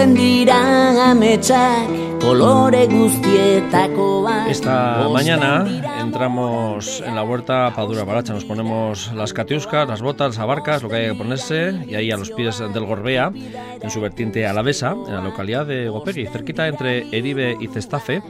Dira ametsak colore guztietakoak Esta mañana entramos en la huerta Padura Baracha, nos ponemos las catiuscas, las botas, las abarcas, lo que hay que ponerse, y ahí a los pies del Gorbea, en su vertiente alavesa, en la localidad de Gopegui, cerquita entre Eribe y Cestafe,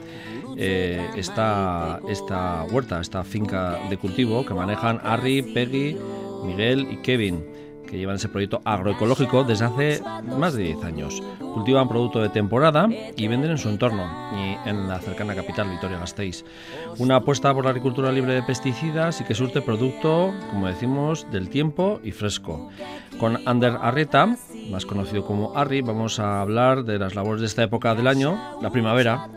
eh, está esta huerta, esta finca de cultivo que manejan Harry, Peggy, Miguel y Kevin que llevan ese proyecto agroecológico desde hace más de 10 años. Cultivan producto de temporada y venden en su entorno y en la cercana capital, Vitoria-Gasteiz. Una apuesta por la agricultura libre de pesticidas y que surte producto, como decimos, del tiempo y fresco. Con Ander Arrieta, más conocido como Arri, vamos a hablar de las labores de esta época del año, la primavera,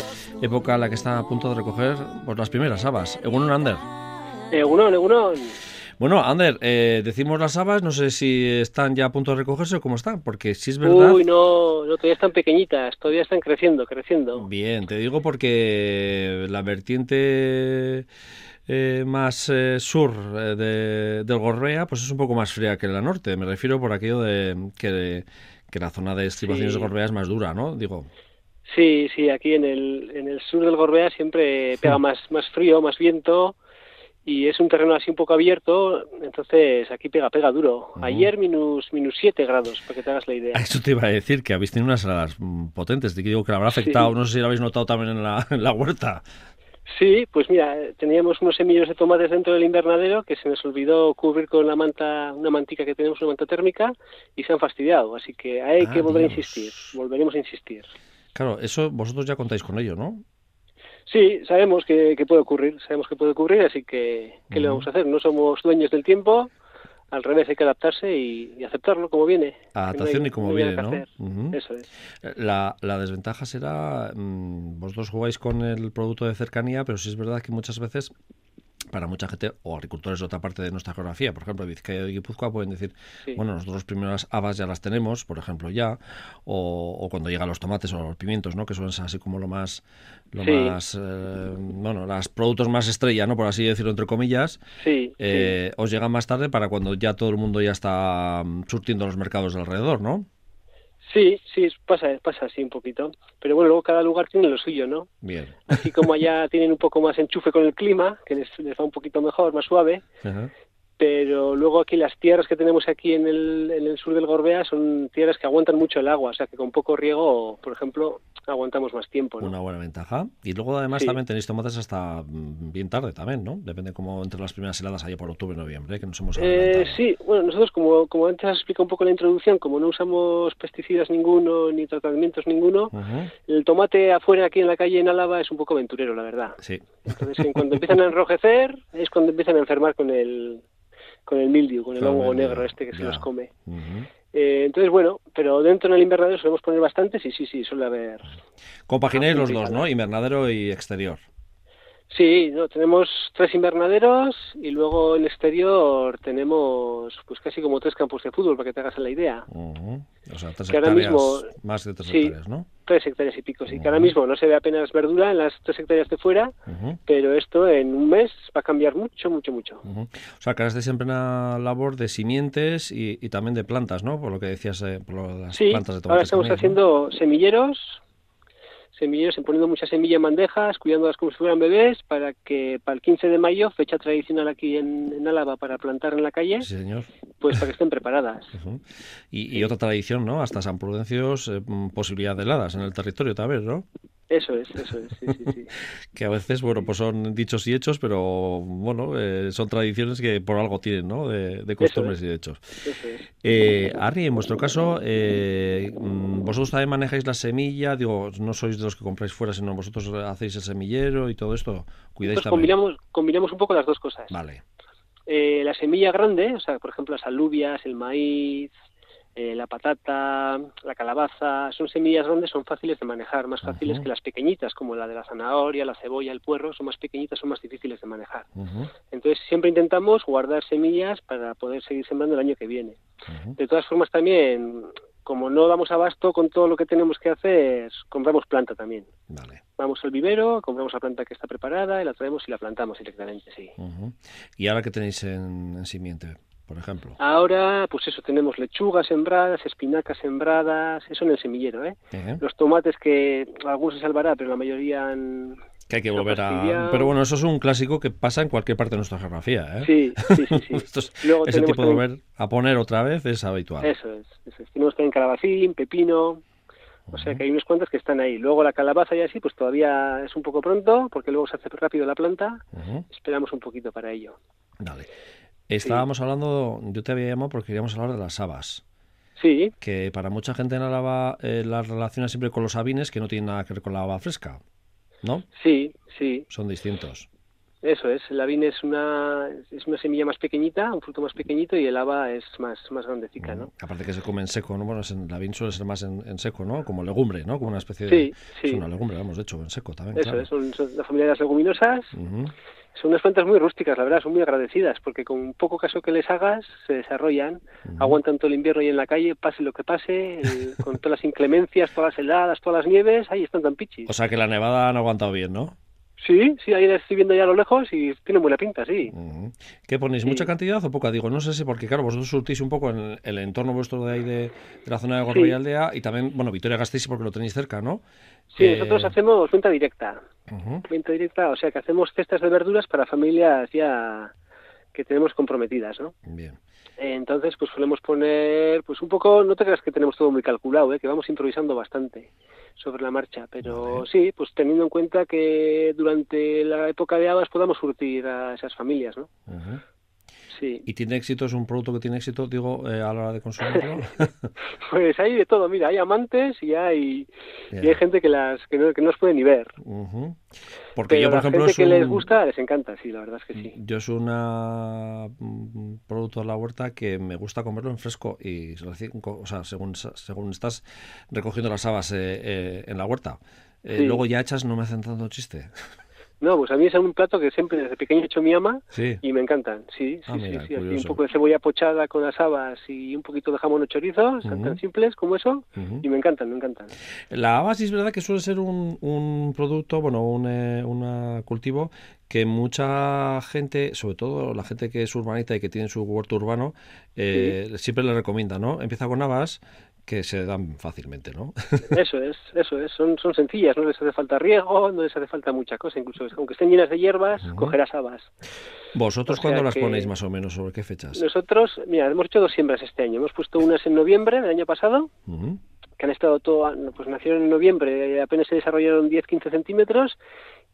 época en la que está a punto de recoger por las primeras habas. Egunon, Ander. Egunon, Egunon. Bueno, Ander, eh, decimos las habas, no sé si están ya a punto de recogerse o cómo están, porque si es verdad... Uy, no, no, todavía están pequeñitas, todavía están creciendo, creciendo. Bien, te digo porque la vertiente eh, más eh, sur eh, de, del Gorbea, pues es un poco más fría que la norte. Me refiero por aquello de que, que la zona de estribaciones Sí. de Gorbea es más dura, ¿no? Digo, Sí, sí, aquí en el, en el sur del Gorbea siempre pega más, más frío, más viento y es un terreno así un poco abierto, entonces aquí pega, pega duro. Ayer minus, minus 7 grados, para que te hagas la idea. eso te iba a decir, que habéis tenido unas heladas potentes. Te digo que le habrá afectado, Sí. no sé si lo habéis notado también en la, en la huerta. Sí, pues mira, teníamos unos semillos de tomates dentro del invernadero que se nos olvidó cubrir con la manta, una mantica que tenemos, una manta térmica, y se han fastidiado. Así que hay Ah, que volver a insistir, volveremos a insistir. Claro, eso vosotros ya contáis con ello, ¿no? Sí, sabemos que, que puede ocurrir, sabemos que puede ocurrir, así que ¿qué le vamos a hacer? No somos dueños del tiempo, al revés hay que adaptarse y, y aceptarlo como viene. No Adaptación y como no viene, ¿no? Eso es. La, la desventaja será, mm, vosotros jugáis con el producto de cercanía, pero sí es verdad que muchas veces para mucha gente o agricultores de otra parte de nuestra geografía, por ejemplo, Vizcaya y Guipúzcoa pueden decir, Sí. bueno, nosotros las primeras habas ya las tenemos, por ejemplo, ya, o, o cuando llegan los tomates o los pimientos, ¿no? Que son así como lo más, lo Sí. más, eh, bueno, los productos más estrella, ¿no? Por así decirlo, entre comillas, Sí, eh, os llegan más tarde para cuando ya todo el mundo ya está mm, surtiendo los mercados de alrededor, ¿no? Sí, sí, pasa, pasa así un poquito. Pero bueno, luego cada lugar tiene lo suyo, ¿no? Bien. Así como allá tienen un poco más enchufe con el clima, que les, les va un poquito mejor, más suave, Ajá. Pero luego aquí las tierras que tenemos aquí en el, en el sur del Gorbea son tierras que aguantan mucho el agua, o sea que con poco riego, por ejemplo, aguantamos más tiempo, ¿no? Una buena ventaja. Y luego además Sí. también tenéis tomates hasta mm, bien tarde también, ¿no? Depende como entre las primeras heladas allá por octubre noviembre, que nos hemos Eh, sí, bueno, nosotros como, como antes has explicado un poco en la introducción, como no usamos pesticidas ninguno ni tratamientos ninguno, el tomate afuera aquí en la calle en Álava es un poco aventurero, la verdad. Sí. Entonces, en cuando empiezan a enrojecer es cuando empiezan a enfermar con el con el mildiu, con el hongo negro este que se los come. Eh, entonces, bueno, pero dentro en el invernadero solemos poner bastantes y sí, sí, suele haber. Compagináis los dos, ¿no? Invernadero y exterior. Sí, no, tenemos tres invernaderos y luego en exterior tenemos pues casi como tres campos de fútbol para que te hagas la idea. O sea, tres Que ahora hectáreas, mismo- más de tres sí. hectáreas, ¿no? Tres hectáreas y pico, sí, que ahora mismo no se ve apenas verdura en las tres hectáreas de fuera, pero esto en un mes va a cambiar mucho, mucho, mucho. O sea, que ahora estáis siempre en una labor de simientes y, y también de plantas, ¿no? Por lo que decías, eh, por las Sí, plantas de tomate. ahora estamos haciendo semilleros, semilleros, poniendo mucha semilla en bandejas, cuidándolas como si fueran bebés, para que para el 15 de mayo, fecha tradicional aquí en, en Álava para plantar en la calle, Sí, señor. pues para que estén preparadas. Y, y otra tradición, ¿no? Hasta San Prudencios, eh, posibilidad de heladas en el territorio también, ¿no? Eso es, eso es, sí, sí, sí. Que a veces, bueno, pues son dichos y hechos, pero bueno, eh, son tradiciones que por algo tienen, ¿no? De, de costumbres y de hechos. Eso es. Eh, Arri, en vuestro caso, eh, mm, vosotros también manejáis la semilla, digo, no sois de los que compráis fuera, sino vosotros hacéis el semillero y todo esto, cuidáis Nosotros también. combinamos, combinamos un poco las dos cosas. Vale. Eh, la semilla grande, o sea, por ejemplo, las alubias, el maíz, eh, la patata, la calabaza, son semillas grandes, son fáciles de manejar, más fáciles que las pequeñitas, como la de la zanahoria, la cebolla, el puerro, son más pequeñitas, son más difíciles de manejar. Entonces, siempre intentamos guardar semillas para poder seguir sembrando el año que viene. De todas formas, también, como no damos abasto con todo lo que tenemos que hacer, compramos planta también. Vale. Vamos al vivero, compramos la planta que está preparada y la traemos y la plantamos directamente, sí. ¿Y ahora qué tenéis en, en simiente? Por ejemplo? Ahora, pues eso, tenemos lechugas sembradas, espinacas sembradas, eso en el semillero, ¿eh? Los tomates que algunos se salvará, pero la mayoría han, que hay que volver a... Pero bueno, eso es un clásico que pasa en cualquier parte de nuestra geografía. ¿eh? Sí, sí, sí. ese tipo de volver a poner otra vez es habitual. Eso es. Eso es. Tenemos también calabacín, pepino, o sea que hay unos cuantos que están ahí. Luego la calabaza y así, pues todavía es un poco pronto, porque luego se hace rápido la planta. Esperamos un poquito para ello. Dale. Estábamos hablando, yo te había llamado porque queríamos hablar de las habas. Sí. Que para mucha gente en Álava eh, las relaciona siempre con los sabines, que no tienen nada que ver con la haba fresca. ¿no? Sí, sí. Son distintos. Eso es, el avín es una, es una semilla más pequeñita, un fruto más pequeñito y el haba es más, más grandecica, ¿no? Aparte que se come en seco, ¿no? Bueno, el avín suele ser más en, seco, ¿no? Como legumbre, ¿no? Como una especie de... Sí, sí. Es una legumbre, vamos, de hecho, en seco también, Eso es, son, la familia de las leguminosas. Son unas plantas muy rústicas, la verdad, son muy agradecidas, porque con poco caso que les hagas, se desarrollan, aguantan todo el invierno y en la calle, pase lo que pase, con todas las inclemencias, todas las heladas, todas las nieves, ahí están tan pichis. O sea que la nevada han aguantado bien, ¿no? Sí, sí, ahí estoy viendo ya a lo lejos y tiene buena pinta, sí. ¿Qué ponéis? ¿Mucha cantidad o poca? Digo, no sé si, porque claro, vosotros surtís un poco en el, entorno vuestro de ahí de, la zona de Gorbea y Aldea y también, bueno, Vitoria Gasteiz porque lo tenéis cerca, ¿no? Sí, nosotros hacemos venta directa. Venta directa, o sea que hacemos cestas de verduras para familias ya que tenemos comprometidas, ¿no? Bien. Entonces, pues solemos poner, pues un poco, no te creas que tenemos todo muy calculado, ¿eh? que vamos improvisando bastante sobre la marcha, pero sí, pues teniendo en cuenta que durante la época de habas podamos surtir a esas familias, ¿no? ¿Y tiene éxito? ¿Es un producto que tiene éxito, digo, eh, a la hora de consumirlo? pues hay de todo, mira, hay amantes y hay, y hay gente que las que no, que no los puede ni ver. Porque yo, por ejemplo, gente que les gusta les encanta, sí, la verdad es que sí. Yo es un mm, producto de la huerta que me gusta comerlo en fresco y o sea, según, según estás recogiendo las habas eh, eh, en la huerta. Luego ya hechas no me hacen tanto chiste. No, pues a mí es un plato que siempre desde pequeño he hecho mi ama y me encantan. Sí, sí, ah, sí, un poco de cebolla pochada con las habas y un poquito de jamón o chorizo, tan simples como eso, y me encantan, me encantan. La haba sí es verdad que suele ser un, un producto, bueno, un eh, cultivo que mucha gente, sobre todo la gente que es urbanita y que tiene su huerto urbano, eh, siempre le recomienda, ¿no? Empieza con habas, que se dan fácilmente, ¿no? Eso es, eso es, son, son sencillas, no les hace falta riego, no les hace falta mucha cosa, incluso aunque estén llenas de hierbas, cogerás habas. ¿Vosotros cuándo las ponéis más o menos? ¿Sobre qué fechas? Nosotros, mira, hemos hecho dos siembras este año, hemos puesto unas en noviembre del año pasado, que han estado todo, pues nacieron en noviembre, apenas se desarrollaron 10-15 centímetros,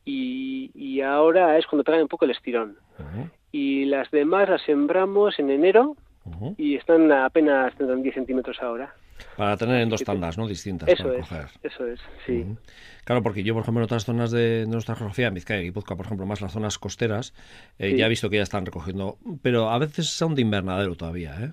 y, y, ahora es cuando traen un poco el estirón. Y las demás las sembramos en enero, y están apenas tendrán 10 centímetros ahora. Para tener en dos tandas, ¿no? Distintas. Eso para es, coger. eso es, sí. Claro, porque yo, por ejemplo, en otras zonas de, nuestra geografía, en Vizcaya y Guipúzcoa, por ejemplo, más las zonas costeras, eh, ya he visto que ya están recogiendo, pero a veces son de invernadero todavía, ¿eh?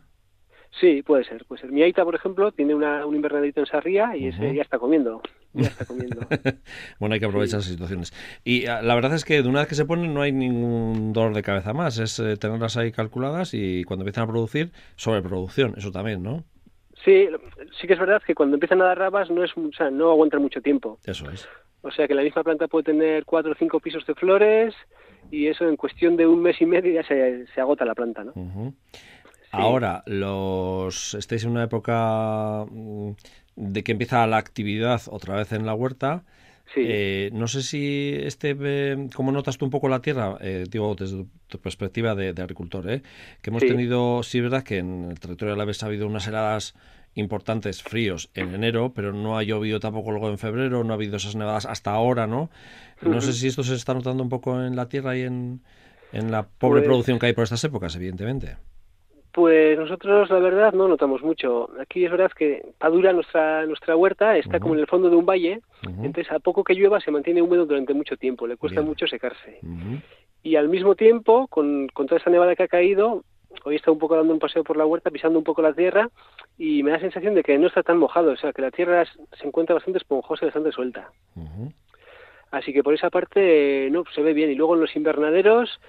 Sí, puede ser, puede ser. Mi Aita, por ejemplo, tiene una, un invernaderito en Sarría y ese ya está comiendo. Ya está comiendo. bueno, hay que aprovechar esas situaciones. Y ah, la verdad es que de una vez que se ponen no hay ningún dolor de cabeza más. Es eh, tenerlas ahí calculadas y cuando empiezan a producir, sobreproducción, eso también, ¿no? Sí, sí que es verdad que cuando empiezan a dar rabas no es, o sea, no aguantan mucho tiempo. Eso es. O sea que la misma planta puede tener cuatro o cinco pisos de flores y eso en cuestión de un mes y medio ya se, se agota la planta, ¿no? Ahora, los estáis en una época mm, de que empieza la actividad otra vez en la huerta. Sí. Eh, no sé si este, eh, ¿cómo notas tú un poco la tierra? Eh, digo, desde tu perspectiva de, agricultor, ¿eh? que hemos tenido, sí, verdad que en el territorio de la vez ha habido unas heladas importantes, fríos, en enero, pero no ha llovido tampoco luego en febrero, no ha habido esas nevadas hasta ahora, ¿no? No sé si esto se está notando un poco en la tierra y en, en la pobre pues producción que hay por estas épocas, evidentemente. Pues nosotros, la verdad, no notamos mucho. Aquí es verdad que Padura, nuestra, nuestra huerta, está como en el fondo de un valle, entonces a poco que llueva se mantiene húmedo durante mucho tiempo, le cuesta mucho secarse. Y al mismo tiempo, con, con toda esa nevada que ha caído, hoy está un poco dando un paseo por la huerta, pisando un poco la tierra, y me da la sensación de que no está tan mojado, o sea, que la tierra se encuentra bastante esponjosa y bastante suelta. Así que por esa parte, no, se ve bien. Y luego en los invernaderos,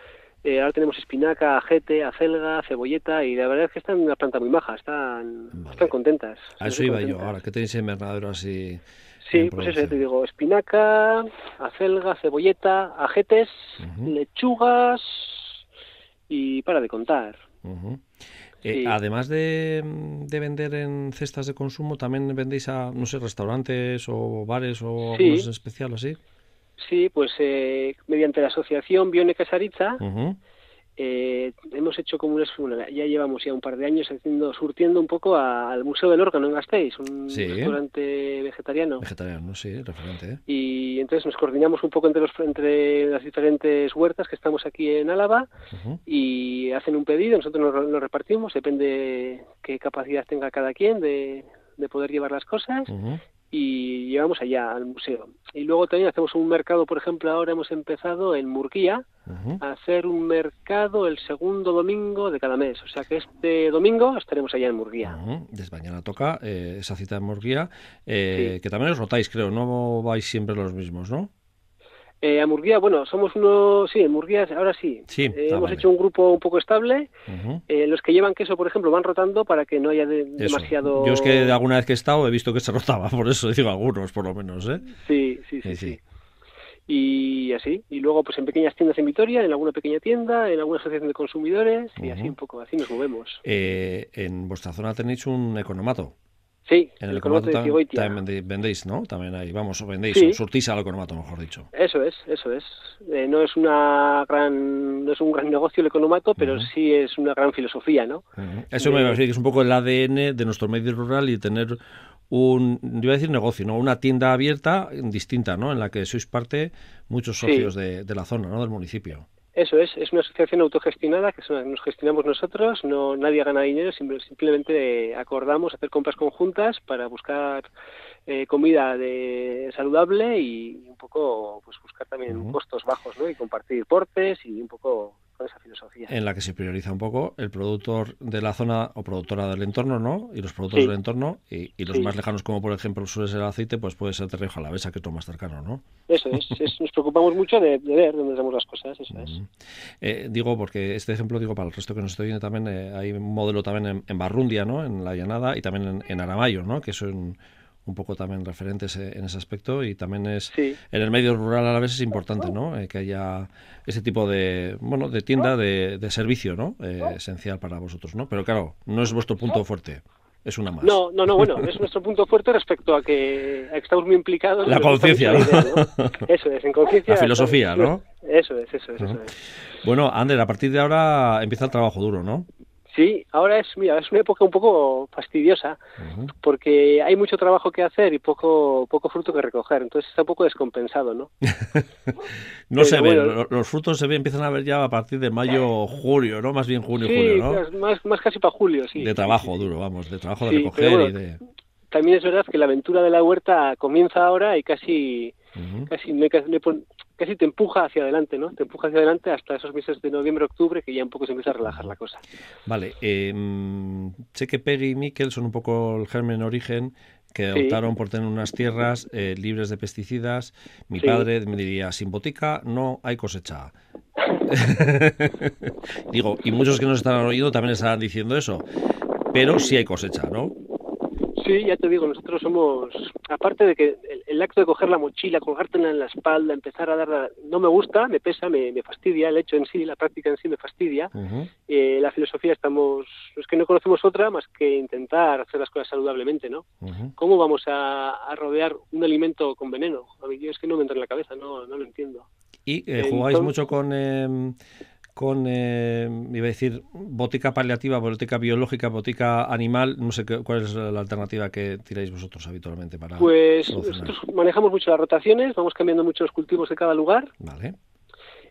eh, ahora tenemos espinaca, ajete, acelga, cebolleta y la verdad es que están una planta muy maja, están, están contentas. A eso iba yo ahora, ¿qué tenéis en invernadero así? Sí, pues eso, te digo, espinaca, acelga, cebolleta, ajetes, lechugas y para de contar. Eh, además de, vender en cestas de consumo, ¿también vendéis a, no sé, restaurantes o bares o sí. algunos especial así? Sí, pues eh, mediante la asociación Bione Casaritza, eh, hemos hecho como una, ya llevamos ya un par de años haciendo, surtiendo un poco al Museo del Órgano en Gasteiz, un restaurante vegetariano. Vegetariano, sí, referente. ¿eh? Y entonces nos coordinamos un poco entre, los, entre las diferentes huertas que estamos aquí en Álava y hacen un pedido, nosotros nos, repartimos, depende qué capacidad tenga cada quien de, de poder llevar las cosas y llevamos allá al museo. Y luego también hacemos un mercado, por ejemplo, ahora hemos empezado en Murguía a hacer un mercado el segundo domingo de cada mes. O sea que este domingo estaremos allá en Murguía. Desde mañana toca eh, esa cita en Murguía, eh, que también os rotáis, creo, no vais siempre los mismos, ¿no? Eh, a Murguía, bueno, somos uno, sí, en Murguía ahora sí. sí eh, hemos hecho un grupo un poco estable. Eh, los que llevan queso, por ejemplo, van rotando para que no haya demasiado... Yo es que de alguna vez que he estado he visto que se rotaba, por eso digo algunos, por lo menos, ¿eh? Sí, sí, sí, sí. Y así, y luego pues en pequeñas tiendas en Vitoria, en alguna pequeña tienda, en alguna asociación de consumidores, y así un poco, así nos movemos. en vuestra zona tenéis un economato. Sí, en el, economato también, vendéis, ¿no? También ahí, vamos, vendéis, sí. surtís al economato, mejor dicho. Eso es, eso es. Eh, no es una gran, no es un gran negocio el economato, pero sí es una gran filosofía, ¿no? Eso me parece que es un poco el ADN de nuestro medio rural y tener un, yo iba a decir negocio, ¿no? Una tienda abierta distinta, ¿no? En la que sois parte muchos socios de, de la zona, ¿no? Del municipio. Eso es, es una asociación autogestionada que nos gestionamos nosotros, no nadie gana dinero, simplemente acordamos hacer compras conjuntas para buscar eh, comida de saludable y un poco pues buscar también costos bajos, ¿no? Y compartir portes y un poco esa filosofía. En la que se prioriza un poco el productor de la zona o productora del entorno, ¿no? Y los productos del entorno y, los más lejanos, como por ejemplo suele ser el aceite, pues puede ser Terrejo Alavesa, que es lo más cercano, ¿no? Eso es, nos preocupamos mucho de, ver dónde damos las cosas, eso es. Eh, digo, porque este ejemplo, digo, para el resto que nos estoy viendo también, eh, hay un modelo también en, Barrundia, ¿no? En la Llanada y también en, en Aramayo, ¿no? Que son un poco también referentes eh, en ese aspecto y también es en el medio rural a la vez es importante ¿no? Eh, que haya ese tipo de bueno de tienda de, servicio no eh, esencial para vosotros no pero claro no es vuestro punto fuerte es una más. No, no, no, bueno, es nuestro punto fuerte respecto a que, estamos muy implicados. La conciencia, ¿no? Eso es, en conciencia. La filosofía, ¿no? Eso es, eso es, eso es. Bueno, Ander, a partir de ahora empieza el trabajo duro, ¿no? Sí, ahora es, mira, es una época un poco fastidiosa porque hay mucho trabajo que hacer y poco poco fruto que recoger, entonces está un poco descompensado, ¿no? no se ve, los, frutos se ve, empiezan a ver ya a partir de mayo, julio, ¿no? Más bien junio, julio, ¿no? Más, más casi para julio, sí. De trabajo duro, vamos, de trabajo de recoger y de... También es verdad que la aventura de la huerta comienza ahora y casi, casi me, me, casi te empuja hacia adelante, ¿no? Te empuja hacia adelante hasta esos meses de noviembre, octubre, que ya un poco se empieza a relajar la cosa. Vale, eh, sé que Peggy y Miquel son un poco el germen origen que optaron por tener unas tierras eh, libres de pesticidas. Mi padre me diría, sin botica no hay cosecha. Digo, y muchos que nos están oyendo también estarán diciendo eso, pero sí hay cosecha, ¿no? Sí, ya te digo, nosotros somos, aparte de que el, acto de coger la mochila, colgártela en la espalda, empezar a dar, no me gusta, me pesa, me, fastidia, el hecho en sí, la práctica en sí me fastidia. Eh, la filosofía estamos, es que no conocemos otra más que intentar hacer las cosas saludablemente, ¿no? ¿Cómo vamos a, rodear un alimento con veneno? A mí es que no me entra en la cabeza, no, no lo entiendo. ¿Y eh, jugáis mucho con... Eh con, eh, iba a decir, botica paliativa, botica biológica, botica animal, no sé qué, cuál es la alternativa que tiráis vosotros habitualmente para Pues nosotros manejamos mucho las rotaciones, vamos cambiando mucho los cultivos de cada lugar. Vale.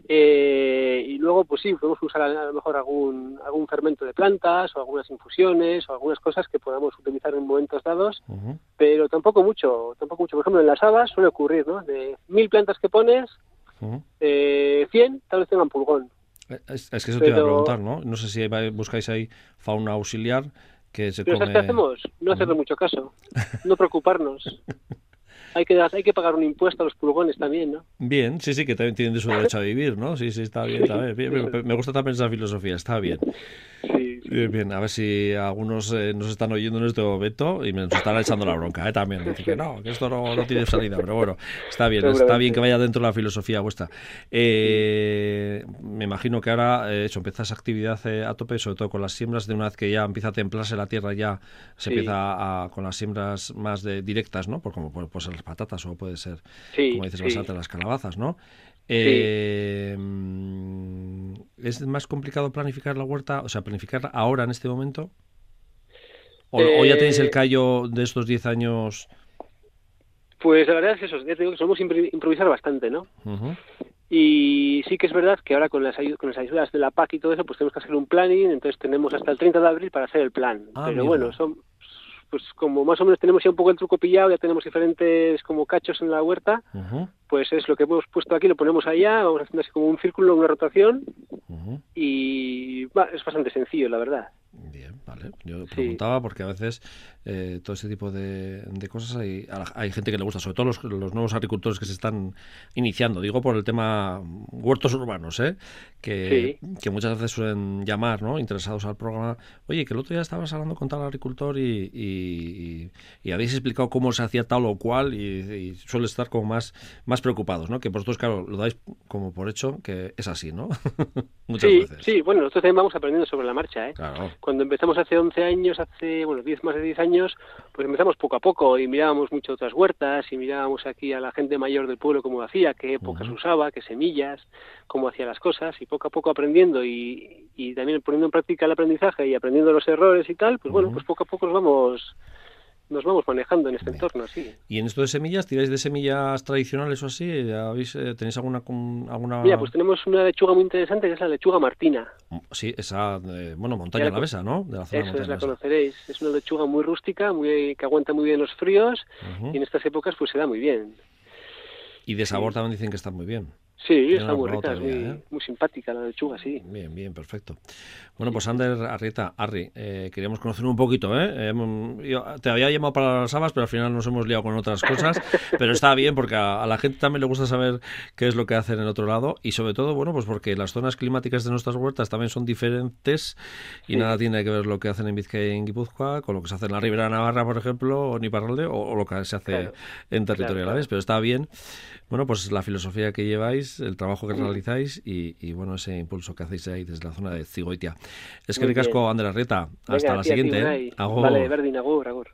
Eh, y luego, pues sí, podemos usar a, lo mejor algún, algún fermento de plantas o algunas infusiones o algunas cosas que podamos utilizar en momentos dados, pero tampoco mucho, tampoco mucho. Por ejemplo, en las habas suele ocurrir, ¿no? De mil plantas que pones, eh, 100 tal vez tengan pulgón. Es, que eso te iba a preguntar, ¿no? No sé si buscáis ahí fauna auxiliar que se ¿Pero come... qué hacemos? No hacerle mucho caso, no preocuparnos. hay que hay que pagar un impuesto a los pulgones también, ¿no? Bien, sí, sí, que también tienen su derecho a vivir, ¿no? Sí, sí, está bien, está bien. Me gusta también esa filosofía, está bien. Sí, Bien, a ver si algunos eh, nos están oyendo en este momento y me nos están echando la bronca, ¿eh? También. Dice que no, que esto no, tiene salida, pero bueno, está bien, está bien que vaya dentro de la filosofía vuestra. Eh, me imagino que ahora, eh, hecho, empieza esa actividad a tope, sobre todo con las siembras, de una vez que ya empieza a templarse la tierra, ya se empieza a, con las siembras más de, directas, ¿no? Por como puede ser las patatas o puede ser, como dices, bastante las calabazas, ¿no? Eh, ¿Es más complicado planificar la huerta? O sea, planificar ahora en este momento. ¿O, ya tenéis el eh, callo de estos 10 años? Pues la verdad es eso, ya te digo que somos improvisar bastante, ¿no? Y sí que es verdad que ahora con las, con las ayudas de la PAC y todo eso, pues tenemos que hacer un planning, entonces tenemos hasta el 30 de abril para hacer el plan. Ah, Pero bueno, son, pues como más o menos tenemos ya un poco el truco pillado, ya tenemos diferentes como cachos en la huerta, pues es lo que hemos puesto aquí, lo ponemos allá, vamos haciendo así como un círculo, una rotación, y es bastante sencillo, la verdad. Bien, vale. Yo preguntaba porque a veces eh, todo ese tipo de, cosas hay, hay gente que le gusta, sobre todo los, los, nuevos agricultores que se están iniciando. Digo por el tema huertos urbanos, ¿eh? que, que muchas veces suelen llamar, ¿no? interesados al programa. Oye, que el otro día estabas hablando con tal agricultor y, y, habéis explicado cómo se hacía tal o cual y, suele estar como más, más preocupados, ¿no? Que vosotros, claro, lo dais como por hecho que es así, ¿no? muchas veces. Sí, bueno, nosotros también vamos aprendiendo sobre la marcha, ¿eh? Claro cuando empezamos hace 11 años, hace, bueno, 10 más de 10 años, pues empezamos poco a poco y mirábamos mucho otras huertas y mirábamos aquí a la gente mayor del pueblo cómo hacía, qué épocas usaba, qué semillas, cómo hacía las cosas y poco a poco aprendiendo y, y también poniendo en práctica el aprendizaje y aprendiendo los errores y tal, pues bueno, pues poco a poco nos vamos nos vamos manejando en este entorno así. ¿Y en esto de semillas, tiráis de semillas tradicionales o así? Eh, ¿Tenéis alguna, alguna...? Mira, pues tenemos una lechuga muy interesante que es la lechuga martina. Sí, esa, bueno, montaña la besa, ¿no? De la zona Eso, la conoceréis. Es una lechuga muy rústica, muy que aguanta muy bien los fríos y en estas épocas pues se da muy bien. Y de sabor también dicen que está muy bien. Sí, está muy rica, ¿eh? muy, simpática la lechuga, sí. Bien, bien, perfecto. Bueno, pues Ander Arrieta, Arri, eh, queríamos conocer un poquito, ¿eh? te había llamado para las habas, pero al final nos hemos liado con otras cosas, pero está bien porque a, la gente también le gusta saber qué es lo que hacen en el otro lado y sobre todo, bueno, pues porque las zonas climáticas de nuestras huertas también son diferentes y nada tiene que ver lo que hacen en Vizcaya y en Guipúzcoa con lo que se hace en la Ribera Navarra, por ejemplo, o en Iparralde, o, lo que se hace en territorio a la vez, pero está bien. Bueno, pues la filosofía que lleváis, el trabajo que realizáis y, bueno, ese impulso que hacéis ahí desde la zona de Cigoitia. Es que ricasco, Ander Arrieta. Hasta la siguiente. ¿eh? Vale, Verdin, agur, agur.